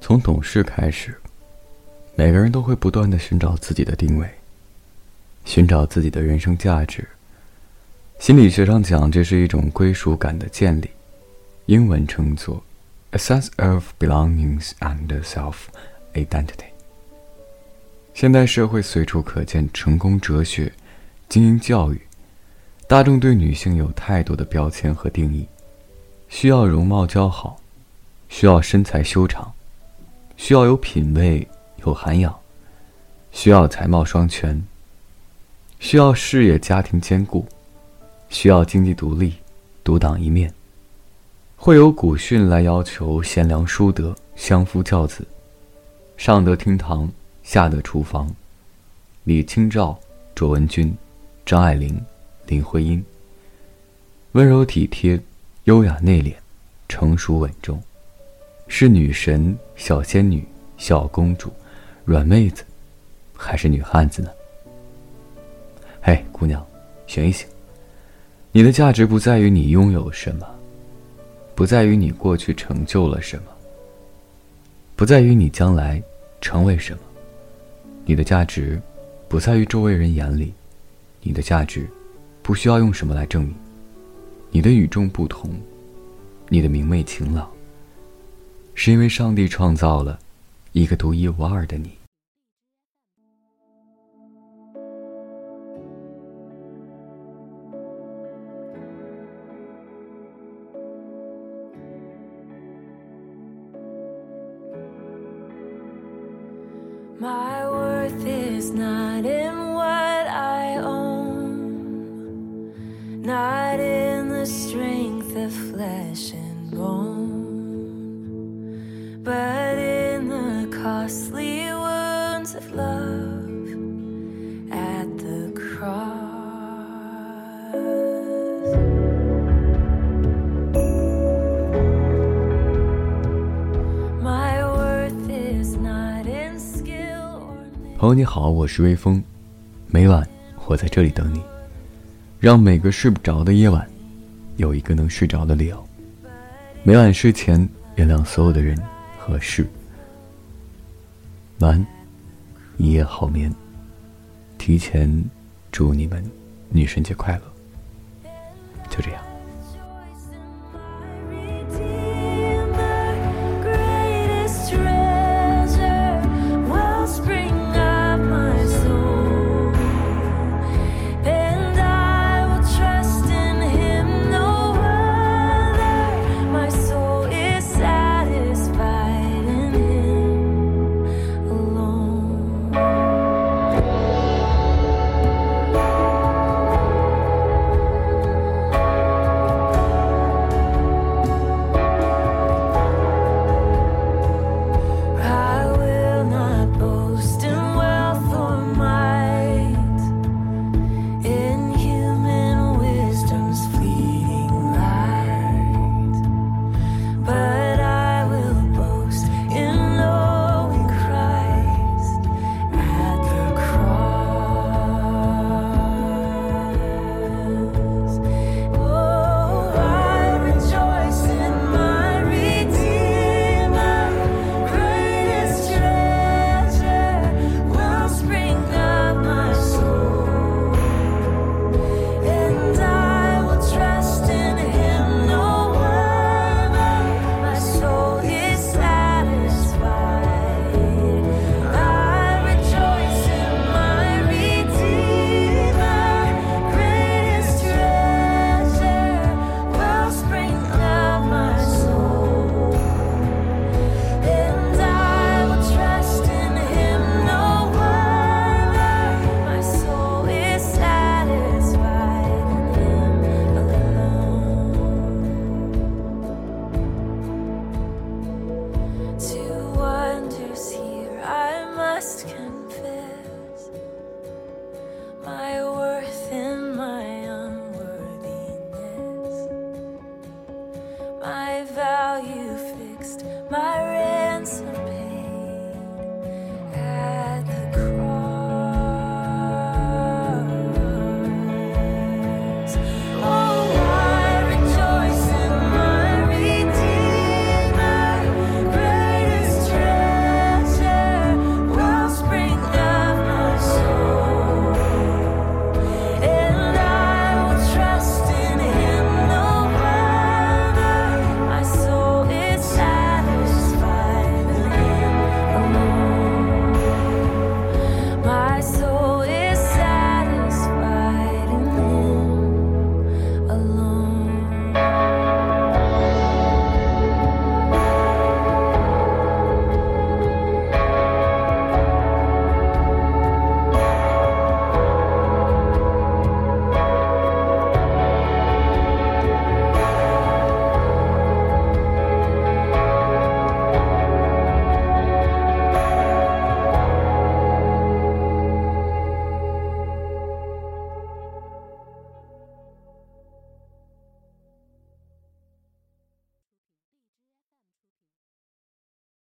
从懂事开始，每个人都会不断的寻找自己的定位，寻找自己的人生价值。心理学上讲，这是一种归属感的建立，英文称作 a sense of belongings and self-identity。现代社会随处可见成功哲学、精英教育，大众对女性有太多的标签和定义，需要容貌姣好，需要身材修长，需要有品味、有涵养，需要才貌双全，需要事业家庭兼顾，需要经济独立、独当一面，会有古训来要求贤良淑德、相夫教子，上得厅堂。下得厨房，李清照、卓文君、张爱玲、林徽因。温柔体贴、优雅内敛、成熟稳重，是女神、小仙女、小公主、软妹子，还是女汉子呢？嘿，姑娘，醒一醒！你的价值不在于你拥有什么，不在于你过去成就了什么，不在于你将来成为什么。你的价值，不在于周围人眼里，你的价值，不需要用什么来证明。你的与众不同，你的明媚晴朗，是因为上帝创造了一个独一无二的你。My worth is not in what I own, not in the strength of flesh and bone, costly wounds of love at the cross. My worth is not in skill or 朋友你好，我是微风，每晚我在这里等你，让每个睡不着的夜晚有一个能睡着的理由。每晚睡前原谅所有的人和事。晚安，一夜好眠。提前祝你们女神节快乐。就这样。Value fixed, my ransom.